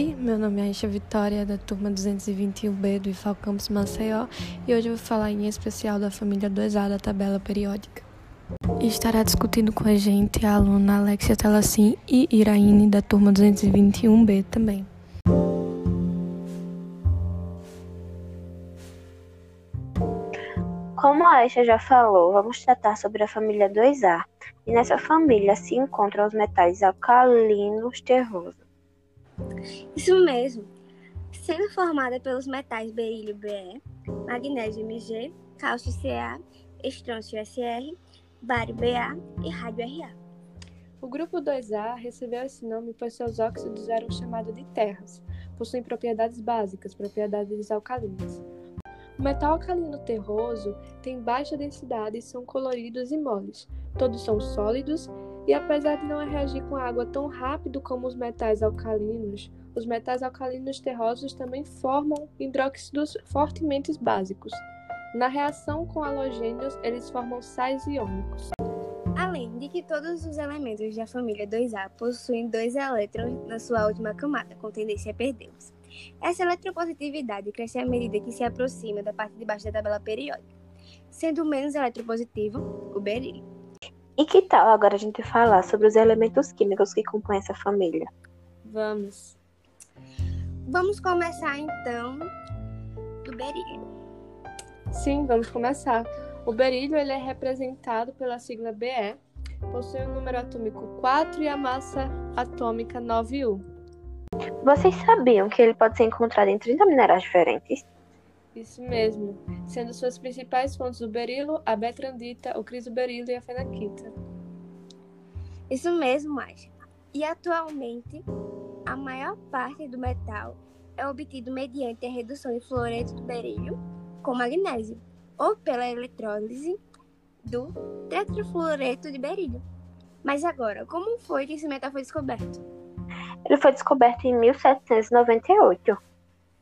Oi, meu nome é Aisha Vitória, da turma 221B do IFAL Campus Maceió, e hoje eu vou falar em especial da família 2A da tabela periódica. E estará discutindo com a gente a aluna Alexia Telassim e Iraine, da turma 221B também. Como a Aisha já falou, vamos tratar sobre a família 2A. E nessa família se encontram os metais alcalinos terrosos. Isso mesmo. Sendo formada pelos metais berílio Be, magnésio Mg, cálcio Ca, estrôncio Sr, bário Ba e rádio Ra. O grupo 2A recebeu esse nome pois seus óxidos eram chamados de terras. Possuem propriedades básicas, propriedades alcalinas. O metal alcalino terroso tem baixa densidade e são coloridos e moles. Todos são sólidos e apesar de não reagir com a água tão rápido como os metais alcalinos, os metais alcalinos terrosos também formam hidróxidos fortemente básicos. Na reação com halogênios, eles formam sais iônicos. Além de que todos os elementos da família 2A possuem dois elétrons na sua última camada, com tendência a perdê-los. Essa eletropositividade cresce à medida que se aproxima da parte de baixo da tabela periódica, sendo menos eletropositivo o berílio. E que tal agora a gente falar sobre os elementos químicos que compõem essa família? Vamos. Vamos começar então do berílio. Sim, vamos começar. O berílio ele é representado pela sigla Be, possui um número atômico 4 e a massa atômica 9U. Vocês sabiam que ele pode ser encontrado em 30 minerais diferentes? Isso mesmo, sendo suas principais fontes o berilo, a betrandita, o crisoberilo e a fenaquita. Isso mesmo, Aisha. E atualmente, a maior parte do metal é obtido mediante a redução de fluoreto do berílio com magnésio, ou pela eletrólise do tetrafluoreto de berílio. Mas agora, como foi que esse metal foi descoberto? Ele foi descoberto em 1798.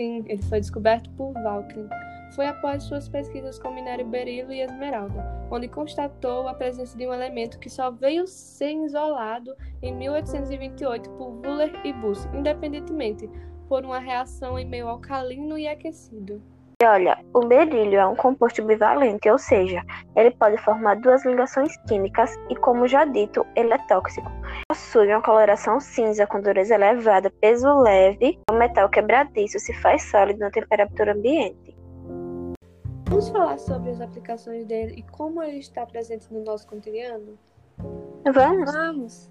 Sim, ele foi descoberto por Valkyrie. Foi após suas pesquisas com minério berilo e esmeralda, onde constatou a presença de um elemento que só veio ser isolado em 1828 por Wöhler e Buss, independentemente por uma reação em meio alcalino e aquecido. E olha, o berílio é um composto bivalente, ou seja, ele pode formar duas ligações químicas e, como já dito, ele é tóxico. Possui uma coloração cinza com dureza elevada, peso leve, é um metal quebradiço se faz sólido na temperatura ambiente. Vamos falar sobre as aplicações dele e como ele está presente no nosso cotidiano? Vamos? Vamos!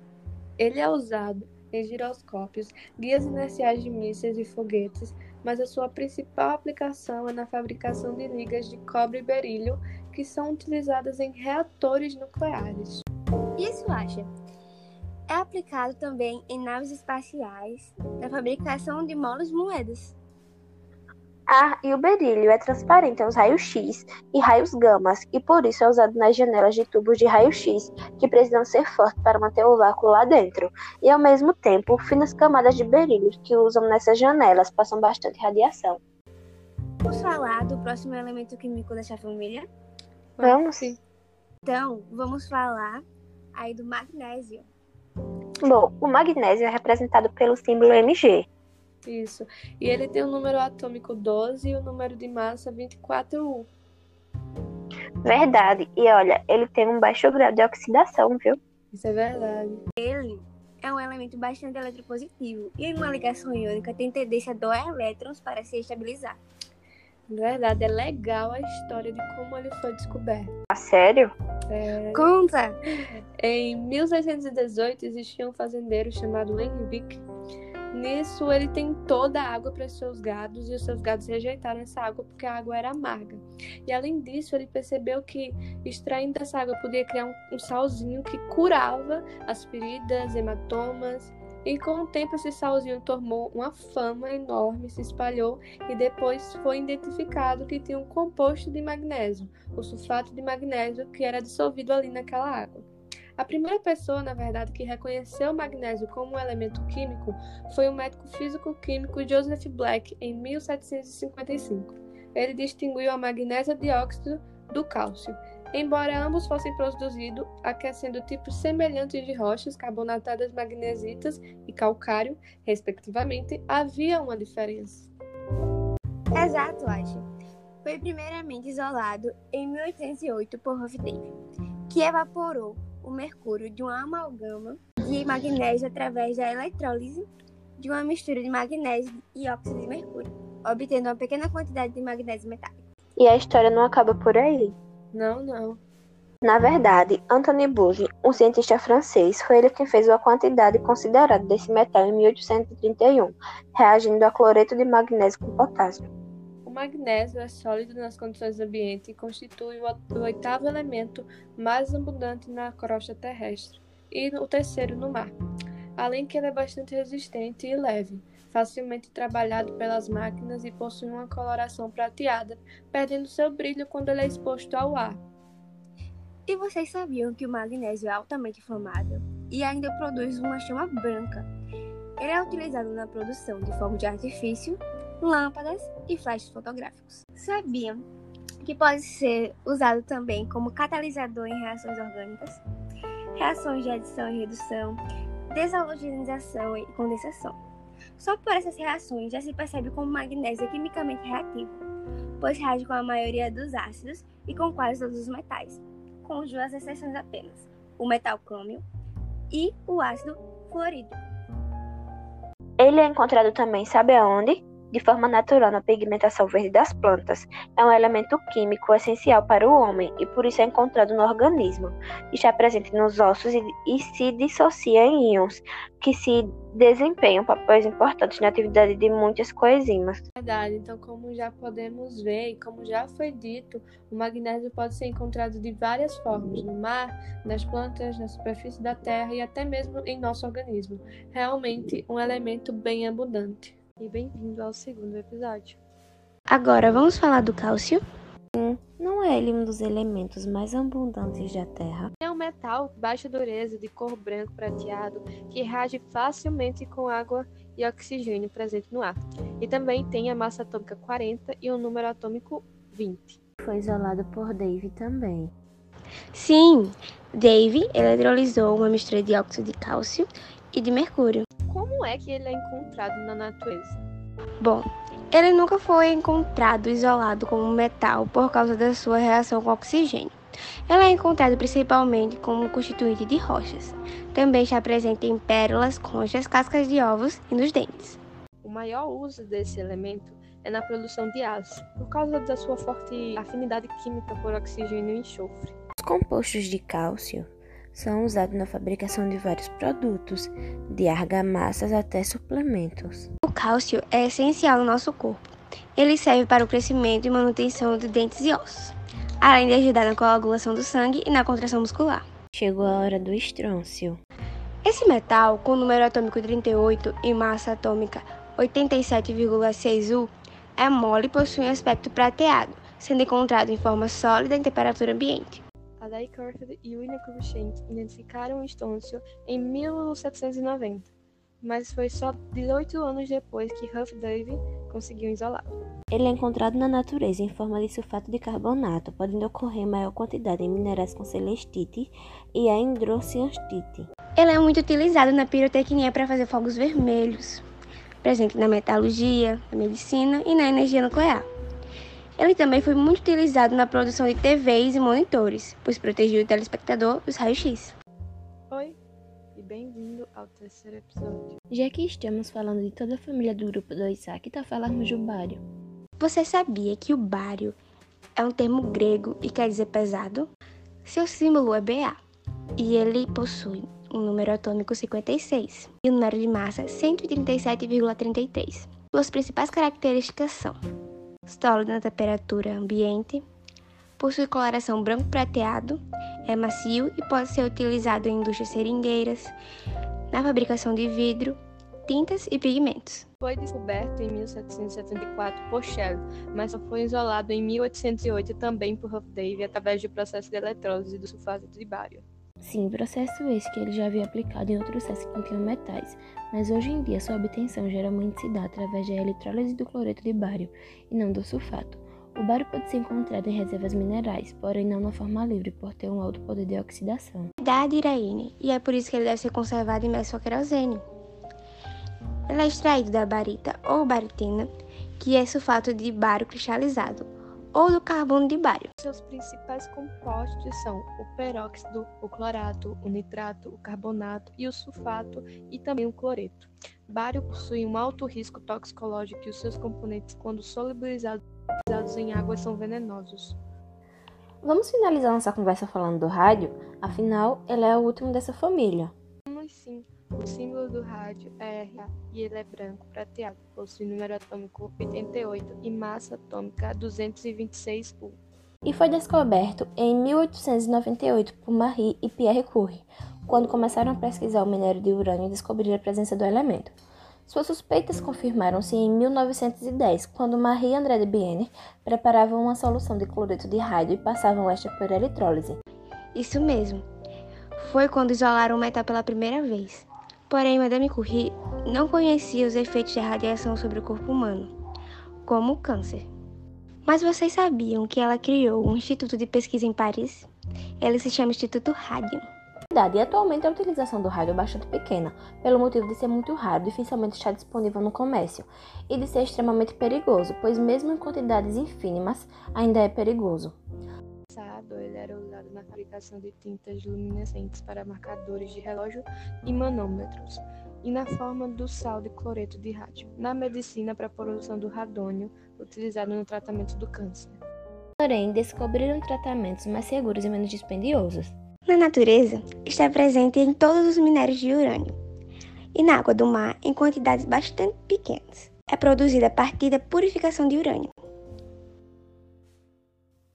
Ele é usado em giroscópios, guias inerciais de mísseis e foguetes, mas a sua principal aplicação é na fabricação de ligas de cobre e berílio que são utilizadas em reatores nucleares. Isso acha? É aplicado também em naves espaciais, na fabricação de molas moedas. Ah, e o berílio é transparente aos raios-x e raios gamas, e por isso é usado nas janelas de tubos de raio-x, que precisam ser fortes para manter o vácuo lá dentro. E ao mesmo tempo, finas camadas de berílio que usam nessas janelas passam bastante radiação. Vamos falar do próximo elemento químico dessa família? Vamos? Sim. Então, vamos falar aí do magnésio. Bom, o magnésio é representado pelo símbolo Mg. Isso. E ele tem o número atômico 12 e o número de massa 24U. Verdade. E olha, ele tem um baixo grau de oxidação, viu? Isso é verdade. Ele é um elemento bastante eletropositivo e em uma ligação iônica tem tendência a doar elétrons para se estabilizar. Verdade, é legal a história de como ele foi descoberto. A sério? É, Conta! Em 1618 existia um fazendeiro chamado Henrique. Nisso ele tentou dar água para os seus gados e os seus gados rejeitaram essa água porque a água era amarga. E além disso, ele percebeu que extraindo essa água podia criar um, um salzinho que curava as feridas, hematomas. E com o tempo esse salzinho tomou uma fama enorme, se espalhou e depois foi identificado que tinha um composto de magnésio, o sulfato de magnésio que era dissolvido ali naquela água. A primeira pessoa, na verdade, que reconheceu o magnésio como um elemento químico foi o médico físico-químico Joseph Black em 1755. Ele distinguiu a magnésia dióxido do cálcio. Embora ambos fossem produzidos aquecendo tipos semelhantes de rochas carbonatadas magnesitas e calcário, respectivamente, havia uma diferença. Exato, acho. Foi primeiramente isolado em 1808 por Huff Davy, que evaporou o mercúrio de uma amalgama de magnésio através da eletrólise de uma mistura de magnésio e óxido de mercúrio, obtendo uma pequena quantidade de magnésio metálico. E a história não acaba por aí. Não, não. Na verdade, Anthony Boulle, um cientista francês, foi ele quem fez uma quantidade considerada desse metal em 1831, reagindo a cloreto de magnésio com potássio. Magnésio é sólido nas condições ambiente e constitui o oitavo elemento mais abundante na crosta terrestre e o terceiro no mar. Além que ele é bastante resistente e leve, facilmente trabalhado pelas máquinas e possui uma coloração prateada, perdendo seu brilho quando ele é exposto ao ar. E vocês sabiam que o magnésio é altamente inflamável e ainda produz uma chama branca? Ele é utilizado na produção de fogo de artifício lâmpadas e flashes fotográficos. Sabiam que pode ser usado também como catalisador em reações orgânicas, reações de adição e redução, desalogenização e condensação. Só por essas reações já se percebe como magnésio é quimicamente reativo, pois reage com a maioria dos ácidos e com quase todos os metais, com duas exceções apenas, o metal crômio e o ácido fluorídrico. Ele é encontrado também, sabe aonde? De forma natural na pigmentação verde das plantas. É um elemento químico essencial para o homem e por isso é encontrado no organismo. Está presente nos ossos e, e se dissocia em íons, que se desempenham papéis importantes na atividade de muitas coenzimas. Verdade, então como já podemos ver e como já foi dito, o magnésio pode ser encontrado de várias formas, no mar, nas plantas, na superfície da terra e até mesmo em nosso organismo. Realmente um elemento bem abundante e bem-vindo ao segundo episódio. Agora vamos falar do cálcio? Hum, não é ele um dos elementos mais abundantes da Terra? É um metal de baixa dureza, de cor branco prateado, que reage facilmente com água e oxigênio presente no ar. E também tem a massa atômica 40 e o número atômico 20. Foi isolado por Dave também. Sim, Dave eletrolizou uma mistura de óxido de cálcio e de mercúrio como é que ele é encontrado na natureza? Bom, ele nunca foi encontrado isolado como metal por causa da sua reação com oxigênio. Ele é encontrado principalmente como constituinte de rochas. Também está presente em pérolas, conchas, cascas de ovos e nos dentes. O maior uso desse elemento é na produção de aço, por causa da sua forte afinidade química por oxigênio e enxofre. Os compostos de cálcio são usados na fabricação de vários produtos, de argamassas até suplementos. O cálcio é essencial no nosso corpo. Ele serve para o crescimento e manutenção de dentes e ossos, além de ajudar na coagulação do sangue e na contração muscular. Chegou a hora do estrôncio. Esse metal, com número atômico 38 e massa atômica 87,6 U, é mole e possui um aspecto prateado, sendo encontrado em forma sólida em temperatura ambiente. Adai Corford e William Cruikshank identificaram o estôncio em 1790, mas foi só 18 anos depois que Huff Davy conseguiu isolá-lo. Ele é encontrado na natureza em forma de sulfato de carbonato, podendo ocorrer maior quantidade em minerais com celestite e a endrocianstite. Ele é muito utilizado na pirotecnia para fazer fogos vermelhos, presente na metalurgia, na medicina e na energia nuclear. Ele também foi muito utilizado na produção de TVs e monitores, pois protegia o telespectador dos raios-x. Oi, e bem-vindo ao terceiro episódio. Já que estamos falando de toda a família do grupo do Isaac, tá falando do bário. Você sabia que o bário é um termo grego e quer dizer pesado? Seu símbolo é Ba e ele possui um número atômico 56 e um número de massa 137,33. Suas principais características são sólido na temperatura ambiente, possui coloração branco prateado, é macio e pode ser utilizado em indústrias seringueiras, na fabricação de vidro, tintas e pigmentos. Foi descoberto em 1774 por Shell, mas só foi isolado em 1808 também por Huff Davy através do processo de eletrólise do sulfato de bário. Sim, processo esse que ele já havia aplicado em outros sais que continham metais, mas hoje em dia sua obtenção geralmente se dá através da eletrólise do cloreto de bário e não do sulfato. O bário pode ser encontrado em reservas minerais, porém não na forma livre, por ter um alto poder de oxidação. Verdade, Iraine, e é por isso que ele deve ser conservado em mesocquerosene. Ele é extraído da barita ou baritina, que é sulfato de bário cristalizado, ou do carbono de bário. Seus principais compostos são o peróxido, o clorato, o nitrato, o carbonato e o sulfato e também o cloreto. Bário possui um alto risco toxicológico e os seus componentes, quando solubilizados em água, são venenosos. Vamos finalizar nossa conversa falando do rádio, afinal, ele é o último dessa família. Vamos sim. O símbolo do rádio é Ra e ele é branco prateado, possui número atômico 88 e massa atômica 226 U. E foi descoberto em 1898 por Marie e Pierre Curie, quando começaram a pesquisar o minério de urânio e descobriram a presença do elemento. Suas suspeitas confirmaram-se em 1910, quando Marie André de Bienne preparava uma solução de cloreto de rádio e passavam esta por eletrólise. Isso mesmo. Foi quando isolaram o metal pela primeira vez. Porém, Madame Curie não conhecia os efeitos da radiação sobre o corpo humano, como o câncer. Mas vocês sabiam que ela criou um instituto de pesquisa em Paris? Ele se chama Instituto Radium. E atualmente a utilização do rádio é bastante pequena, pelo motivo de ser muito raro, dificilmente está disponível no comércio, e de ser extremamente perigoso, pois mesmo em quantidades ínfimas, ainda é perigoso passado, ele era usado na fabricação de tintas luminescentes para marcadores de relógio e manômetros, e na forma do sal de cloreto de rádio, na medicina para a produção do radônio, utilizado no tratamento do câncer. Porém, descobriram tratamentos mais seguros e menos dispendiosos. Na natureza, está presente em todos os minérios de urânio e na água do mar em quantidades bastante pequenas. É produzida a partir da purificação de urânio.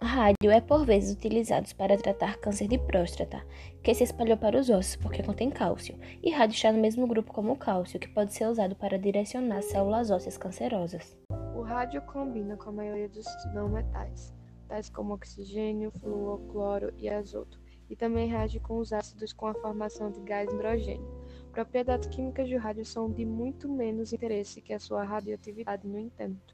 Rádio é por vezes utilizado para tratar câncer de próstata, que se espalhou para os ossos porque contém cálcio, e rádio está no mesmo grupo como o cálcio, que pode ser usado para direcionar células ósseas cancerosas. O rádio combina com a maioria dos não metais, tais como oxigênio, flúor, cloro e azoto, e também reage com os ácidos com a formação de gás hidrogênio. Propriedades químicas do rádio são de muito menos interesse que a sua radioatividade, no entanto.